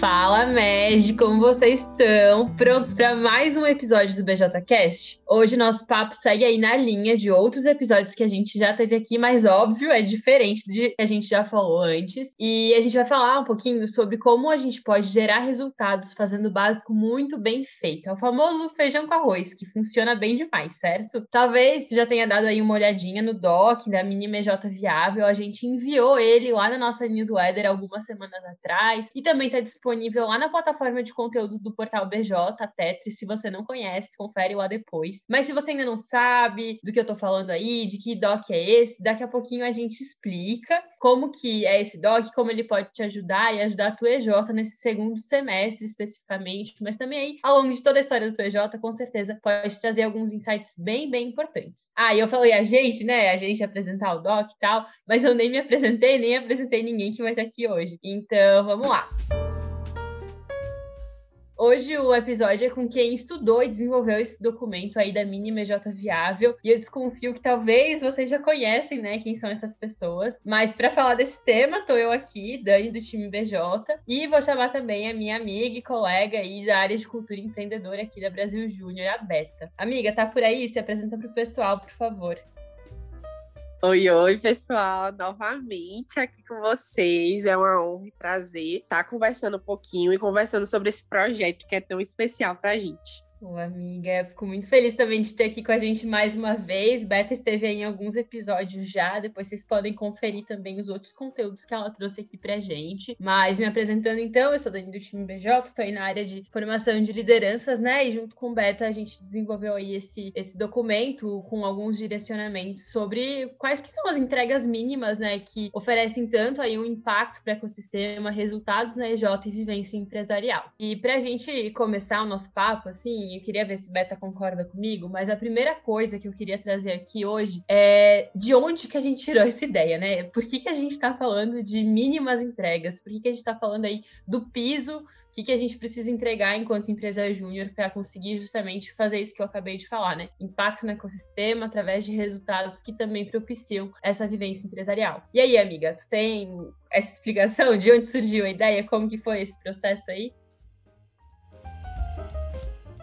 Fala, Meg, como vocês estão? Prontos para mais um episódio do BJCast? Hoje nosso papo segue aí na linha de outros episódios que a gente já teve aqui, mas óbvio, é diferente de que a gente já falou antes. E a gente vai falar um pouquinho sobre como a gente pode gerar resultados fazendo o básico muito bem feito. É o famoso feijão com arroz, que funciona bem demais, certo? Talvez você já tenha dado aí uma olhadinha no doc da Mini MJ Viável, a gente enviou ele lá na nossa newsletter algumas semanas atrás e também está disponível disponível lá na plataforma de conteúdos do portal BJ, Tetris. Se você não conhece, confere lá depois. Mas se você ainda não sabe do que eu tô falando aí, de que doc é esse, daqui a pouquinho a gente explica como que é esse doc, como ele pode te ajudar e ajudar a tua EJ nesse segundo semestre especificamente, mas também aí, ao longo de toda a história do tua EJ, com certeza pode trazer alguns insights bem, bem importantes. Ah, e eu falei a gente, né? A gente apresentar o doc e tal, mas eu nem me apresentei, nem apresentei ninguém que vai estar aqui hoje. Então, vamos lá. Hoje o episódio é com quem estudou e desenvolveu esse documento aí da Mini MJ Viável. E eu desconfio que talvez vocês já conhecem, né, quem são essas pessoas. Mas para falar desse tema, tô eu aqui, Dani do time BJ, e vou chamar também a minha amiga e colega aí da área de cultura empreendedora aqui da Brasil Júnior, a Beta. Amiga, tá por aí? Se apresenta pro pessoal, por favor. Oi, oi, pessoal, novamente aqui com vocês. É uma honra e prazer estar conversando um pouquinho e conversando sobre esse projeto que é tão especial para a gente. Ô, amiga, fico muito feliz também de ter aqui com a gente mais uma vez. Beta esteve em alguns episódios já, depois vocês podem conferir também os outros conteúdos que ela trouxe aqui pra gente. Mas me apresentando então, eu sou Dani do time BJ, estou aí na área de formação de lideranças, né? E junto com Beta a gente desenvolveu aí esse, esse documento com alguns direcionamentos sobre quais que são as entregas mínimas, né? Que oferecem tanto aí um impacto para o ecossistema, resultados na EJ e vivência empresarial. E pra gente começar o nosso papo, assim, eu queria ver se Beta concorda comigo, mas a primeira coisa que eu queria trazer aqui hoje é de onde que a gente tirou essa ideia, né? Por que, que a gente está falando de mínimas entregas? Por que, que a gente está falando aí do piso o que, que a gente precisa entregar enquanto empresa júnior para conseguir justamente fazer isso que eu acabei de falar, né? Impacto no ecossistema através de resultados que também propiciam essa vivência empresarial. E aí, amiga, tu tem essa explicação de onde surgiu a ideia, como que foi esse processo aí?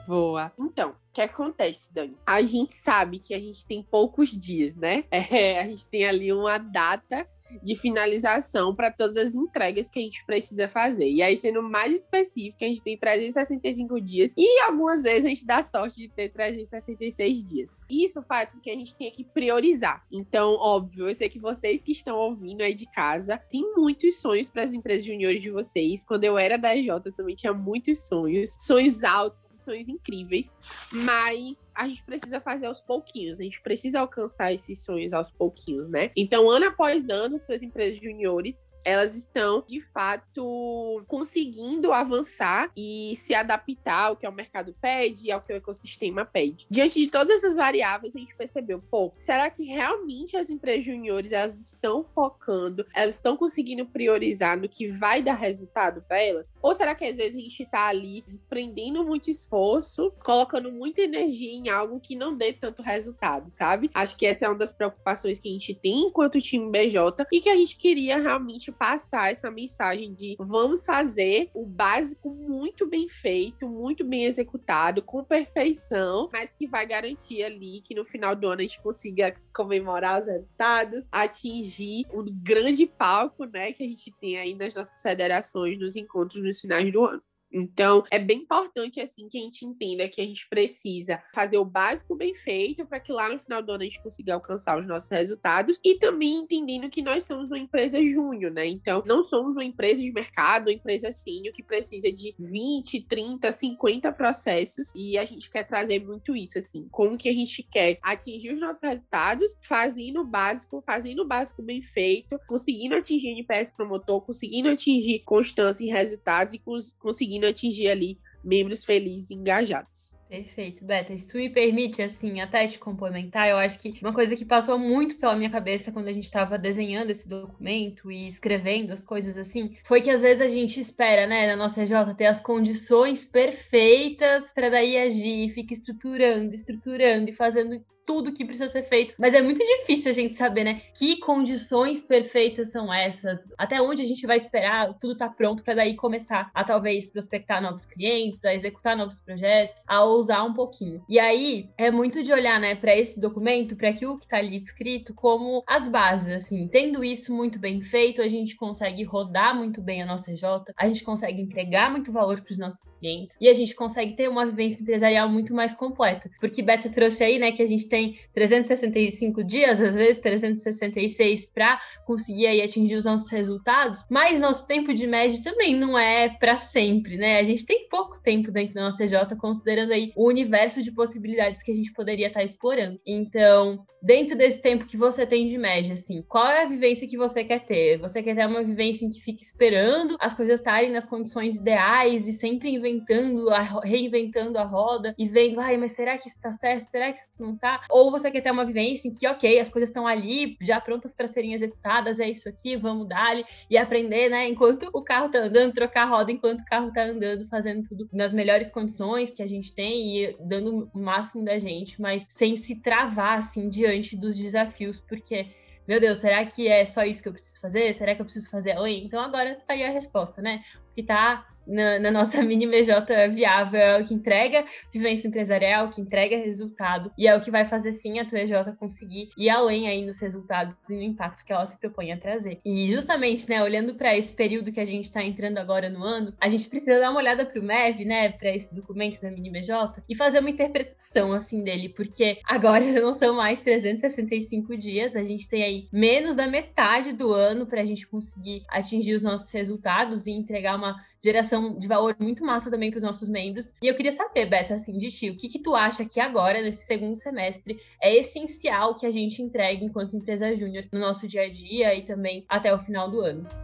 Boa. Então, o que acontece, Dani? A gente sabe que a gente tem poucos dias, né? É, a gente tem ali uma data de finalização para todas as entregas que a gente precisa fazer. E aí, sendo mais específico, a gente tem 365 dias e algumas vezes a gente dá sorte de ter 366 dias. Isso faz com que a gente tenha que priorizar. Então, óbvio, eu sei que vocês que estão ouvindo aí de casa têm muitos sonhos para as empresas juniores de vocês. Quando eu era da EJ, eu também tinha muitos sonhos, sonhos altos sonhos incríveis, mas a gente precisa fazer aos pouquinhos, a gente precisa alcançar esses sonhos aos pouquinhos, né? Então, ano após ano, suas empresas juniores elas estão de fato conseguindo avançar e se adaptar ao que o mercado pede e ao que o ecossistema pede. Diante de todas essas variáveis, a gente percebeu, pô, será que realmente as empresas juniores elas estão focando, elas estão conseguindo priorizar no que vai dar resultado para elas? Ou será que às vezes a gente está ali desprendendo muito esforço, colocando muita energia em algo que não dê tanto resultado, sabe? Acho que essa é uma das preocupações que a gente tem enquanto time BJ e que a gente queria realmente passar essa mensagem de vamos fazer o básico muito bem feito, muito bem executado, com perfeição, mas que vai garantir ali que no final do ano a gente consiga comemorar os resultados, atingir o grande palco, né, que a gente tem aí nas nossas federações, nos encontros nos finais do ano. Então, é bem importante, assim, que a gente entenda que a gente precisa fazer o básico bem feito para que lá no final do ano a gente consiga alcançar os nossos resultados e também entendendo que nós somos uma empresa júnior, né? Então, não somos uma empresa de mercado, uma empresa sênior que precisa de 20, 30, 50 processos e a gente quer trazer muito isso, assim, como que a gente quer atingir os nossos resultados fazendo o básico, fazendo o básico bem feito, conseguindo atingir NPS promotor, conseguindo atingir constância em resultados e cons conseguindo conseguindo atingir ali membros felizes e engajados. Perfeito, Beta. Se tu me permite, assim, até te complementar, eu acho que uma coisa que passou muito pela minha cabeça quando a gente estava desenhando esse documento e escrevendo as coisas assim, foi que às vezes a gente espera, né, na nossa EJ ter as condições perfeitas para daí agir, fica estruturando, estruturando e fazendo tudo que precisa ser feito, mas é muito difícil a gente saber, né, que condições perfeitas são essas, até onde a gente vai esperar tudo tá pronto para daí começar a talvez prospectar novos clientes, a executar novos projetos, a ousar um pouquinho. E aí é muito de olhar, né, para esse documento, para aquilo que tá ali escrito como as bases, assim. Tendo isso muito bem feito, a gente consegue rodar muito bem a nossa EJ, a gente consegue entregar muito valor para os nossos clientes e a gente consegue ter uma vivência empresarial muito mais completa. Porque Beta trouxe aí, né, que a gente tem 365 dias, às vezes 366 para conseguir aí atingir os nossos resultados, mas nosso tempo de média também não é para sempre, né? A gente tem pouco tempo dentro da nossa EJ, considerando aí o universo de possibilidades que a gente poderia estar explorando. Então, dentro desse tempo que você tem de média, assim, qual é a vivência que você quer ter? Você quer ter uma vivência em que fica esperando as coisas estarem nas condições ideais e sempre inventando, reinventando a roda e vendo, ai, mas será que isso tá certo? Será que isso não tá? Ou você quer ter uma vivência em que, ok, as coisas estão ali, já prontas para serem executadas, é isso aqui, vamos dar e aprender, né, enquanto o carro tá andando, trocar a roda enquanto o carro tá andando, fazendo tudo nas melhores condições que a gente tem e dando o máximo da gente, mas sem se travar, assim, diante dos desafios, porque, meu Deus, será que é só isso que eu preciso fazer? Será que eu preciso fazer além? Então agora tá aí a resposta, né? Que tá na, na, nossa mini MJ viável é o que entrega vivência empresarial, que entrega resultado, e é o que vai fazer sim a tua EJ conseguir ir além aí nos resultados e no impacto que ela se propõe a trazer. E justamente, né, olhando para esse período que a gente está entrando agora no ano, a gente precisa dar uma olhada para o MEV, né, para esse documento da mini MJ e fazer uma interpretação assim dele, porque agora já não são mais 365 dias, a gente tem aí menos da metade do ano para a gente conseguir atingir os nossos resultados e entregar uma geração de valor muito massa também para os nossos membros. E eu queria saber, Beto, assim, de ti, o que, que tu acha que agora, nesse segundo semestre, é essencial que a gente entregue enquanto empresa júnior no nosso dia a dia e também até o final do ano?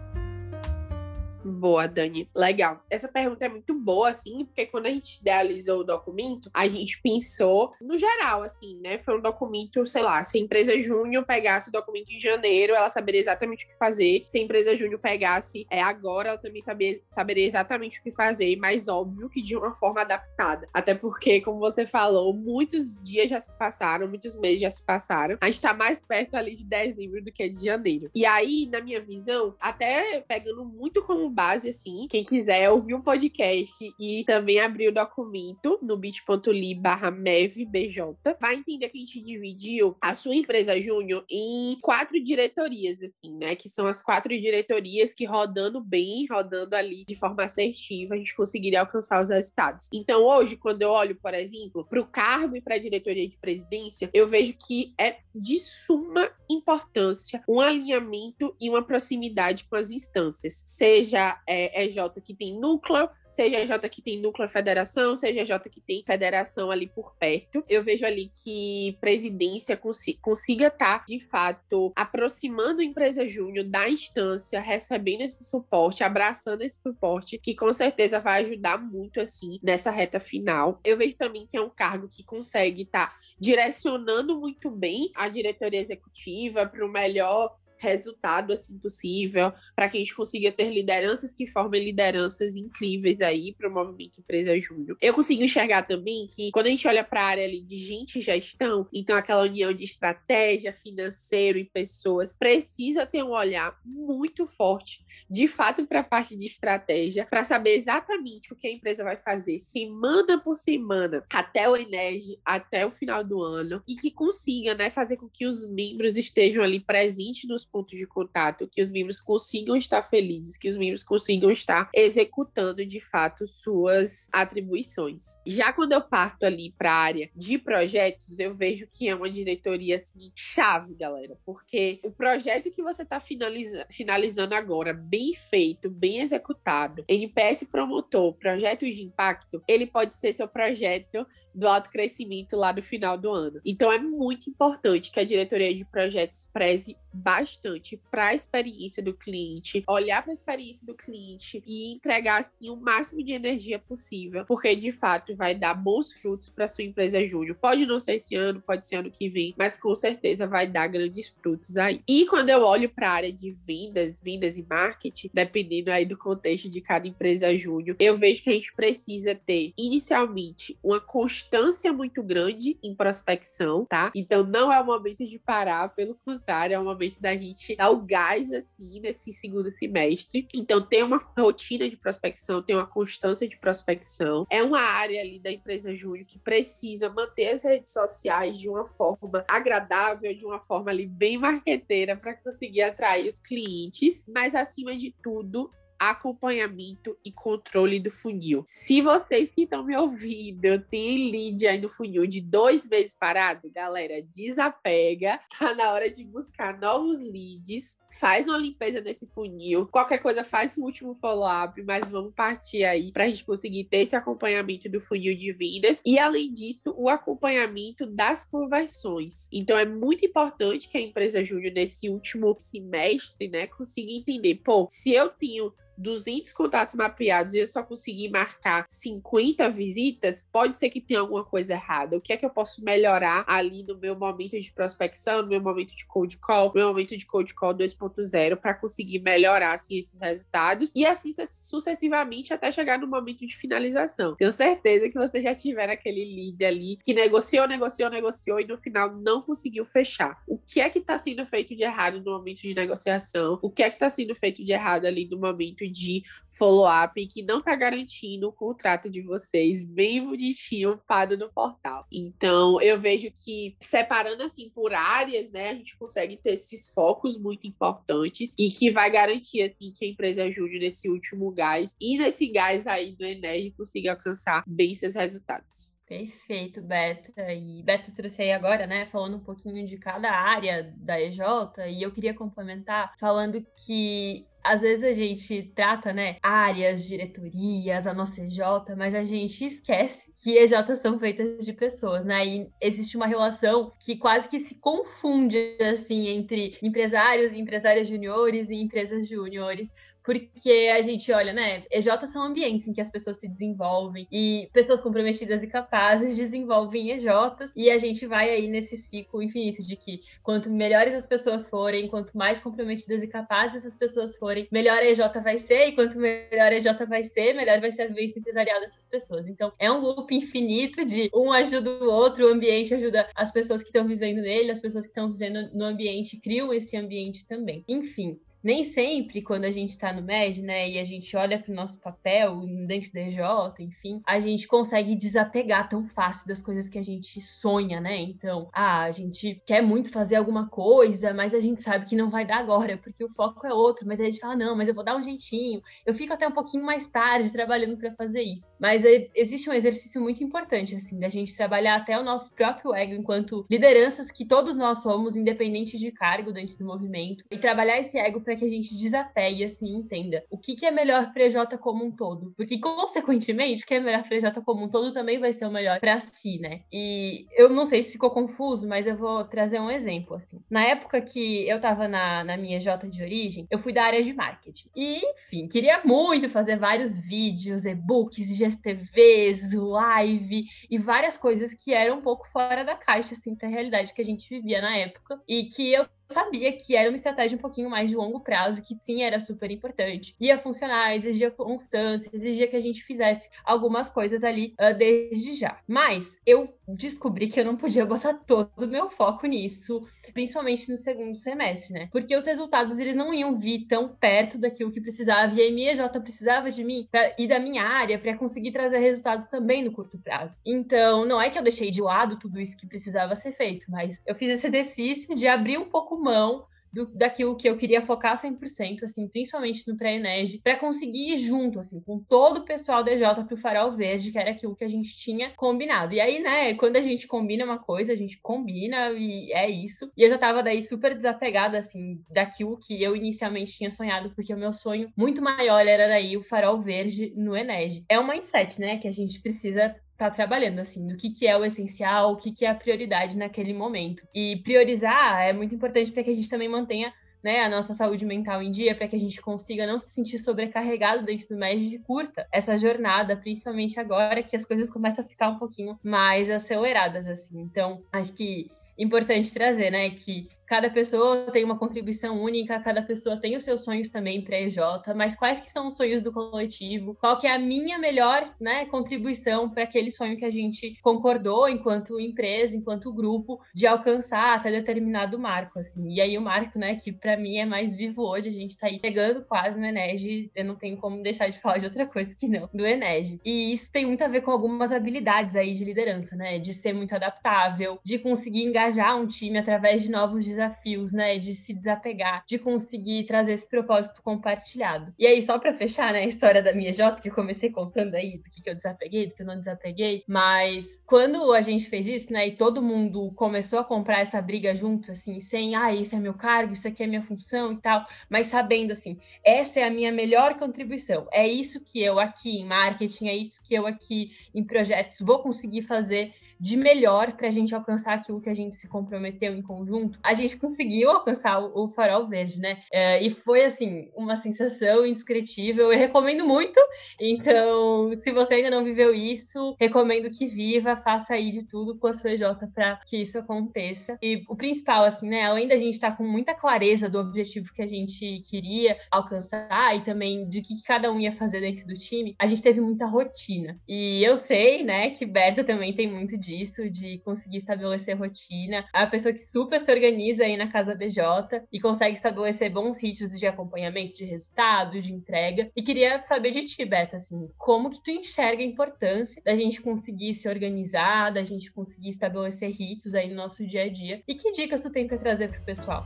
Boa, Dani. Legal. Essa pergunta é muito boa, assim, porque quando a gente idealizou o documento, a gente pensou no geral, assim, né? Foi um documento, sei lá, se a empresa júnior pegasse o documento em janeiro, ela saberia exatamente o que fazer. Se a empresa júnior pegasse é agora, ela também saber, saberia exatamente o que fazer, mas óbvio que de uma forma adaptada. Até porque, como você falou, muitos dias já se passaram, muitos meses já se passaram. A gente tá mais perto ali de dezembro do que de janeiro. E aí, na minha visão, até pegando muito como base, assim. Quem quiser ouvir um podcast e também abrir o documento no bit.ly barra mevbj, vai entender que a gente dividiu a sua empresa júnior em quatro diretorias, assim, né? Que são as quatro diretorias que rodando bem, rodando ali de forma assertiva, a gente conseguiria alcançar os resultados. Então, hoje, quando eu olho, por exemplo, para o cargo e para a diretoria de presidência, eu vejo que é de suma importância um alinhamento e uma proximidade com as instâncias, seja é, EJ que tem núcleo, seja EJ que tem núcleo federação, seja EJ que tem federação ali por perto. Eu vejo ali que presidência consi consiga estar, tá, de fato, aproximando a empresa júnior da instância, recebendo esse suporte, abraçando esse suporte, que com certeza vai ajudar muito, assim, nessa reta final. Eu vejo também que é um cargo que consegue estar tá direcionando muito bem a diretoria executiva para o melhor resultado assim possível, para que a gente consiga ter lideranças que formem lideranças incríveis aí para o movimento Empresa Júnior. Eu consigo enxergar também que quando a gente olha para a área ali de gente e gestão, então aquela união de estratégia, financeiro e pessoas precisa ter um olhar muito forte, de fato, para a parte de estratégia, para saber exatamente o que a empresa vai fazer semana por semana até o Enege, até o final do ano e que consiga, né, fazer com que os membros estejam ali presentes nos pontos de contato, que os membros consigam estar felizes, que os membros consigam estar executando de fato suas atribuições. Já quando eu parto ali para a área de projetos, eu vejo que é uma diretoria assim chave, galera, porque o projeto que você está finaliza finalizando agora, bem feito, bem executado, NPS promotor, projetos de impacto, ele pode ser seu projeto do alto crescimento lá no final do ano. Então é muito importante que a diretoria de projetos preze bastante bastante para a experiência do cliente, olhar para a experiência do cliente e entregar assim o máximo de energia possível, porque de fato vai dar bons frutos para sua empresa júnior. Pode não ser esse ano, pode ser ano que vem, mas com certeza vai dar grandes frutos aí. E quando eu olho para a área de vendas, vendas e marketing, dependendo aí do contexto de cada empresa júnior, eu vejo que a gente precisa ter inicialmente uma constância muito grande em prospecção, tá? Então não é o momento de parar, pelo contrário, é o momento da gente dar o gás assim nesse segundo semestre. Então tem uma rotina de prospecção, tem uma constância de prospecção. É uma área ali da empresa júnior que precisa manter as redes sociais de uma forma agradável, de uma forma ali bem marqueteira para conseguir atrair os clientes, mas acima de tudo, acompanhamento e controle do funil. Se vocês que estão me ouvindo têm lead aí no funil de dois meses parado, galera, desapega. Tá na hora de buscar novos leads. Faz uma limpeza nesse funil. Qualquer coisa, faz o último follow-up, mas vamos partir aí para a gente conseguir ter esse acompanhamento do funil de vendas. E além disso, o acompanhamento das conversões. Então é muito importante que a empresa júnior, nesse último semestre, né, consiga entender: pô, se eu tenho 200 contatos mapeados e eu só conseguir marcar 50 visitas, pode ser que tenha alguma coisa errada. O que é que eu posso melhorar ali no meu momento de prospecção, no meu momento de cold call, no meu momento de cold call 2.0 para conseguir melhorar assim esses resultados e assim sucessivamente até chegar no momento de finalização. Tenho certeza que você já tiver aquele lead ali que negociou, negociou, negociou e no final não conseguiu fechar. O que é que está sendo feito de errado no momento de negociação? O que é que está sendo feito de errado ali no momento de follow-up que não está garantindo o contrato de vocês bem bonitinho para no portal. Então, eu vejo que separando assim por áreas, né, a gente consegue ter esses focos muito importantes e que vai garantir assim que a empresa ajude nesse último gás e nesse gás aí do Enerd consiga alcançar bem seus resultados. Perfeito, Beto. E Beto trouxe aí agora, né, falando um pouquinho de cada área da EJ, e eu queria complementar falando que às vezes a gente trata, né, áreas, diretorias, a nossa EJ, mas a gente esquece que EJs são feitas de pessoas, né? E existe uma relação que quase que se confunde, assim, entre empresários empresárias juniores e empresas júniores, porque a gente olha, né? EJs são ambientes em que as pessoas se desenvolvem e pessoas comprometidas e capazes desenvolvem EJs e a gente vai aí nesse ciclo infinito de que quanto melhores as pessoas forem, quanto mais comprometidas e capazes as pessoas forem, melhor a EJ vai ser e quanto melhor a EJ vai ser, melhor vai ser a vivência empresarial dessas pessoas. Então, é um loop infinito de um ajuda o outro, o ambiente ajuda as pessoas que estão vivendo nele, as pessoas que estão vivendo no ambiente criam esse ambiente também. Enfim, nem sempre, quando a gente está no MED, né, e a gente olha para o nosso papel dentro da EJ, enfim, a gente consegue desapegar tão fácil das coisas que a gente sonha, né? Então, ah, a gente quer muito fazer alguma coisa, mas a gente sabe que não vai dar agora, porque o foco é outro. Mas aí a gente fala, não, mas eu vou dar um jeitinho, eu fico até um pouquinho mais tarde trabalhando para fazer isso. Mas é, existe um exercício muito importante, assim, da gente trabalhar até o nosso próprio ego enquanto lideranças que todos nós somos, independente de cargo dentro do movimento, e trabalhar esse ego para que a gente desapegue, assim, entenda o que, que é melhor para EJ como um todo. Porque, consequentemente, o que é melhor para EJ como um todo também vai ser o melhor para si, né? E eu não sei se ficou confuso, mas eu vou trazer um exemplo, assim. Na época que eu tava na, na minha EJ de origem, eu fui da área de marketing. E, enfim, queria muito fazer vários vídeos, e-books, GSTVs, live e várias coisas que eram um pouco fora da caixa, assim, pra realidade que a gente vivia na época. E que eu sabia que era uma estratégia um pouquinho mais de longo prazo, que sim era super importante. Ia funcionar, exigia constância, exigia que a gente fizesse algumas coisas ali uh, desde já. Mas eu descobri que eu não podia botar todo o meu foco nisso, principalmente no segundo semestre, né? Porque os resultados eles não iam vir tão perto daquilo que precisava, e a MIEJ precisava de mim pra, e da minha área para conseguir trazer resultados também no curto prazo. Então, não é que eu deixei de lado tudo isso que precisava ser feito, mas eu fiz esse exercício de abrir um pouco mão do, daquilo que eu queria focar 100%, assim, principalmente no pré-ENERG, para conseguir ir junto, assim, com todo o pessoal DJ pro Farol Verde, que era aquilo que a gente tinha combinado. E aí, né, quando a gente combina uma coisa, a gente combina e é isso. E eu já tava daí super desapegada, assim, daquilo que eu inicialmente tinha sonhado, porque o meu sonho muito maior era daí o Farol Verde no ENERG. É um mindset, né, que a gente precisa tá trabalhando, assim, no que, que é o essencial, o que, que é a prioridade naquele momento. E priorizar é muito importante para que a gente também mantenha né, a nossa saúde mental em dia, para que a gente consiga não se sentir sobrecarregado dentro do médio de curta essa jornada, principalmente agora que as coisas começam a ficar um pouquinho mais aceleradas, assim. Então, acho que importante trazer, né, que Cada pessoa tem uma contribuição única, cada pessoa tem os seus sonhos também para EJ, mas quais que são os sonhos do coletivo? Qual que é a minha melhor, né, contribuição para aquele sonho que a gente concordou enquanto empresa, enquanto grupo, de alcançar até determinado marco, assim. E aí o marco, né, que para mim é mais vivo hoje, a gente está aí chegando quase no Enege, eu não tenho como deixar de falar de outra coisa que não, do Enege. E isso tem muito a ver com algumas habilidades aí de liderança, né, de ser muito adaptável, de conseguir engajar um time através de novos desafios desafios, né? De se desapegar, de conseguir trazer esse propósito compartilhado. E aí, só para fechar, né, a história da minha J, que eu comecei contando aí do que, que eu desapeguei, do que eu não desapeguei, mas quando a gente fez isso, né, e todo mundo começou a comprar essa briga juntos, assim, sem, ah, isso é meu cargo, isso aqui é minha função e tal, mas sabendo, assim, essa é a minha melhor contribuição, é isso que eu aqui em marketing, é isso que eu aqui em projetos vou conseguir fazer de melhor para a gente alcançar aquilo que a gente se comprometeu em conjunto, a gente conseguiu alcançar o, o farol verde, né? É, e foi, assim, uma sensação indescritível. Eu recomendo muito. Então, se você ainda não viveu isso, recomendo que viva, faça aí de tudo com a sua EJ para que isso aconteça. E o principal, assim, né? Além da gente estar tá com muita clareza do objetivo que a gente queria alcançar e também de que cada um ia fazer dentro do time, a gente teve muita rotina. E eu sei, né, que Berta também tem muito de disso, de conseguir estabelecer rotina. É pessoa que super se organiza aí na casa BJ e consegue estabelecer bons ritmos de acompanhamento de resultado, de entrega. E queria saber de ti, Beta, assim, como que tu enxerga a importância da gente conseguir se organizar, da gente conseguir estabelecer ritos aí no nosso dia a dia? E que dicas tu tem para trazer pro pessoal?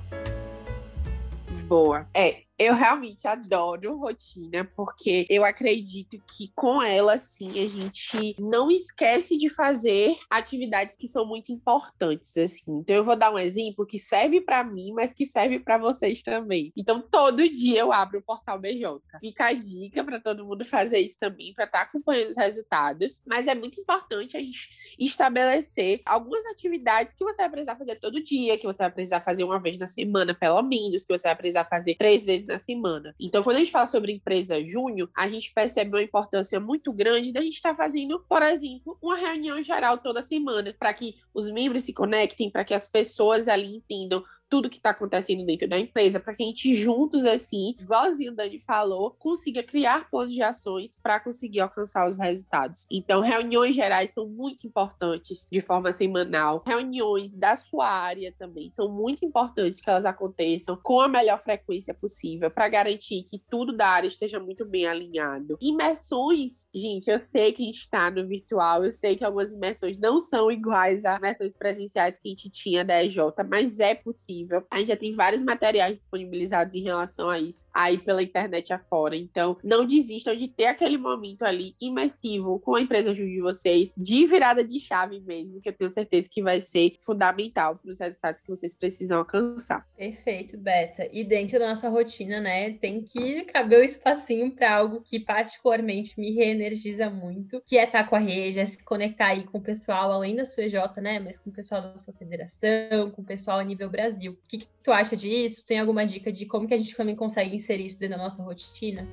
Boa. É, eu realmente adoro rotina, porque eu acredito que com ela, sim, a gente não esquece de fazer atividades que são muito importantes, assim. Então, eu vou dar um exemplo que serve para mim, mas que serve para vocês também. Então, todo dia eu abro o portal BJ. Fica a dica para todo mundo fazer isso também, para estar tá acompanhando os resultados. Mas é muito importante a gente estabelecer algumas atividades que você vai precisar fazer todo dia, que você vai precisar fazer uma vez na semana, pelo menos, que você vai precisar fazer três vezes na na semana. Então, quando a gente fala sobre empresa júnior, a gente percebe uma importância muito grande da gente estar tá fazendo, por exemplo, uma reunião geral toda semana, para que os membros se conectem, para que as pessoas ali entendam tudo que está acontecendo dentro da empresa, para que a gente juntos, assim, igualzinho o Dani falou, consiga criar planos de ações para conseguir alcançar os resultados. Então, reuniões gerais são muito importantes de forma semanal. Reuniões da sua área também são muito importantes que elas aconteçam com a melhor frequência possível para garantir que tudo da área esteja muito bem alinhado. Imersões, gente, eu sei que a gente está no virtual, eu sei que algumas imersões não são iguais a imersões presenciais que a gente tinha da EJ, mas é possível possível. A gente já tem vários materiais disponibilizados em relação a isso aí pela internet afora. Então, não desistam de ter aquele momento ali imersivo com a empresa de vocês, de virada de chave mesmo, que eu tenho certeza que vai ser fundamental para os resultados que vocês precisam alcançar. Perfeito, Bessa. E dentro da nossa rotina, né, tem que caber o espacinho para algo que particularmente me reenergiza muito, que é estar com a rede, é se conectar aí com o pessoal, além da sua EJ, né, mas com o pessoal da sua federação, com o pessoal a nível Brasil. O que, que tu acha disso? Tem alguma dica de como que a gente também consegue inserir isso dentro da nossa rotina?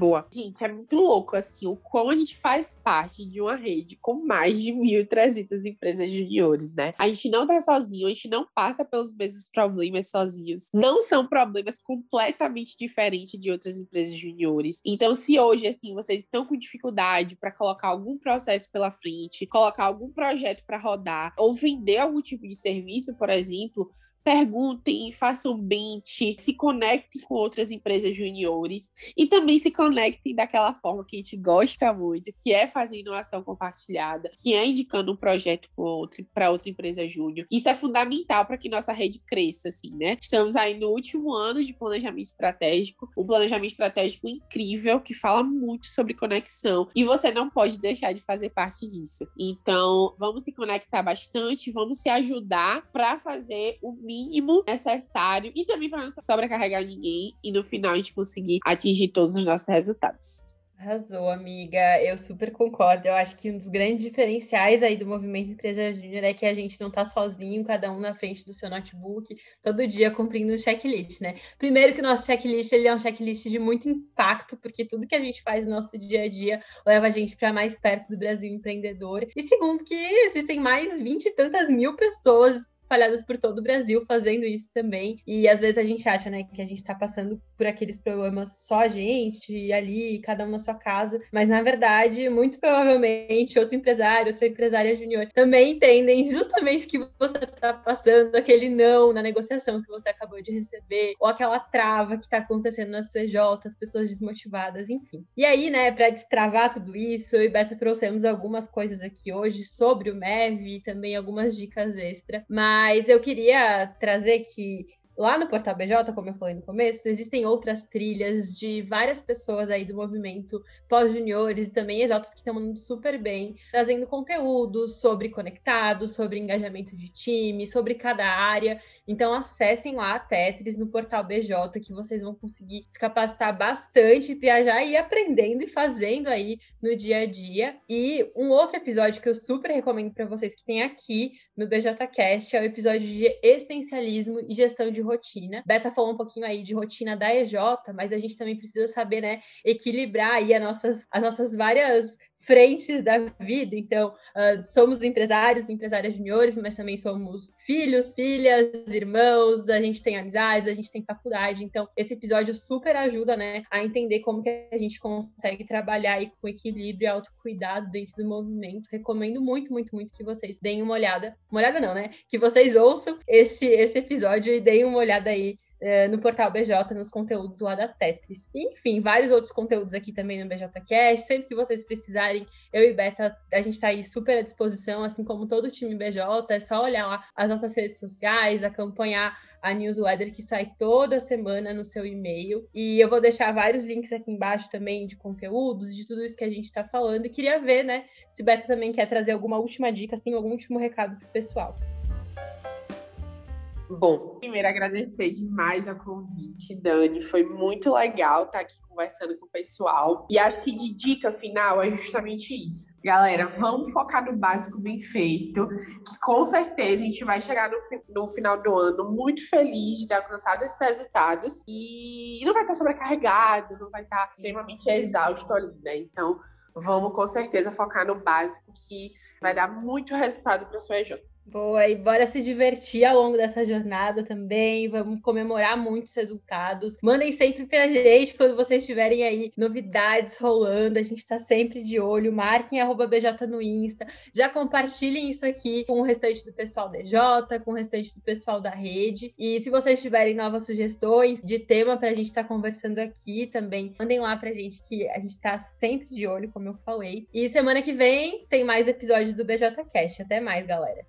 Boa. Gente, é muito louco, assim, o como a gente faz parte de uma rede com mais de 1.300 empresas juniores, né? A gente não tá sozinho, a gente não passa pelos mesmos problemas sozinhos. Não são problemas completamente diferentes de outras empresas juniores. Então, se hoje, assim, vocês estão com dificuldade para colocar algum processo pela frente, colocar algum projeto para rodar, ou vender algum tipo de serviço, por exemplo, perguntem, façam bench, se conectem com outras empresas juniores e também se conectem daquela forma que a gente gosta muito, que é fazendo uma ação compartilhada, que é indicando um projeto para outra empresa júnior. Isso é fundamental para que nossa rede cresça, assim, né? Estamos aí no último ano de planejamento estratégico, um planejamento estratégico incrível que fala muito sobre conexão e você não pode deixar de fazer parte disso. Então, vamos se conectar bastante, vamos se ajudar para fazer o mínimo necessário e também para não sobrecarregar ninguém e no final a gente conseguir atingir todos os nossos resultados. Arrasou, amiga. Eu super concordo. Eu acho que um dos grandes diferenciais aí do movimento Empresa Júnior é que a gente não tá sozinho, cada um na frente do seu notebook, todo dia cumprindo um checklist, né? Primeiro que o nosso checklist ele é um checklist de muito impacto, porque tudo que a gente faz no nosso dia a dia leva a gente para mais perto do Brasil empreendedor. E segundo que existem mais vinte e tantas mil pessoas espalhadas por todo o Brasil fazendo isso também. E às vezes a gente acha, né, que a gente tá passando por aqueles problemas só a gente, ali, cada um na sua casa. Mas na verdade, muito provavelmente, outro empresário, outra empresária júnior também entendem justamente que você tá passando, aquele não na negociação que você acabou de receber, ou aquela trava que tá acontecendo na sua EJ, as pessoas desmotivadas, enfim. E aí, né, para destravar tudo isso, eu e Beto trouxemos algumas coisas aqui hoje sobre o MEV e também algumas dicas extra. Mas mas eu queria trazer que Lá no Portal BJ, como eu falei no começo, existem outras trilhas de várias pessoas aí do movimento pós-juniores e também EJs que estão mandando super bem, trazendo conteúdos sobre conectados, sobre engajamento de time, sobre cada área. Então acessem lá a Tetris no Portal BJ que vocês vão conseguir se capacitar bastante, viajar e ir aprendendo e fazendo aí no dia a dia. E um outro episódio que eu super recomendo para vocês que tem aqui no BJcast é o episódio de essencialismo e gestão de rotina. Beta falou um pouquinho aí de rotina da EJ, mas a gente também precisa saber, né, equilibrar aí as nossas, as nossas várias frentes da vida. Então, uh, somos empresários, empresárias juniores, mas também somos filhos, filhas, irmãos, a gente tem amizades, a gente tem faculdade. Então, esse episódio super ajuda, né, a entender como que a gente consegue trabalhar aí com equilíbrio e autocuidado dentro do movimento. Recomendo muito, muito, muito que vocês deem uma olhada. Uma olhada não, né? Que vocês ouçam esse, esse episódio e deem uma olhada aí é, no portal BJ, nos conteúdos lá da Tetris. enfim, vários outros conteúdos aqui também no BJCast. Sempre que vocês precisarem, eu e Beta, a gente está aí super à disposição, assim como todo o time BJ. É só olhar lá as nossas redes sociais, acompanhar a newsletter que sai toda semana no seu e-mail. E eu vou deixar vários links aqui embaixo também de conteúdos, de tudo isso que a gente está falando. E queria ver, né, se Beta também quer trazer alguma última dica, se tem algum último recado pro pessoal. Bom, primeiro agradecer demais o convite, Dani. Foi muito legal estar aqui conversando com o pessoal. E acho que de dica final é justamente isso. Galera, vamos focar no básico bem feito, que com certeza a gente vai chegar no, no final do ano muito feliz de ter alcançado esses resultados e não vai estar sobrecarregado, não vai estar extremamente exausto ali, né? Então, vamos com certeza focar no básico que vai dar muito resultado para sua EJ. Boa, e bora se divertir ao longo dessa jornada também. Vamos comemorar muitos resultados. Mandem sempre pra gente quando vocês tiverem aí novidades rolando. A gente tá sempre de olho. Marquem BJ no Insta. Já compartilhem isso aqui com o restante do pessoal DJ, com o restante do pessoal da rede. E se vocês tiverem novas sugestões de tema pra gente estar tá conversando aqui também, mandem lá pra gente que a gente tá sempre de olho, como eu falei. E semana que vem tem mais episódios do BJ Cash. Até mais, galera.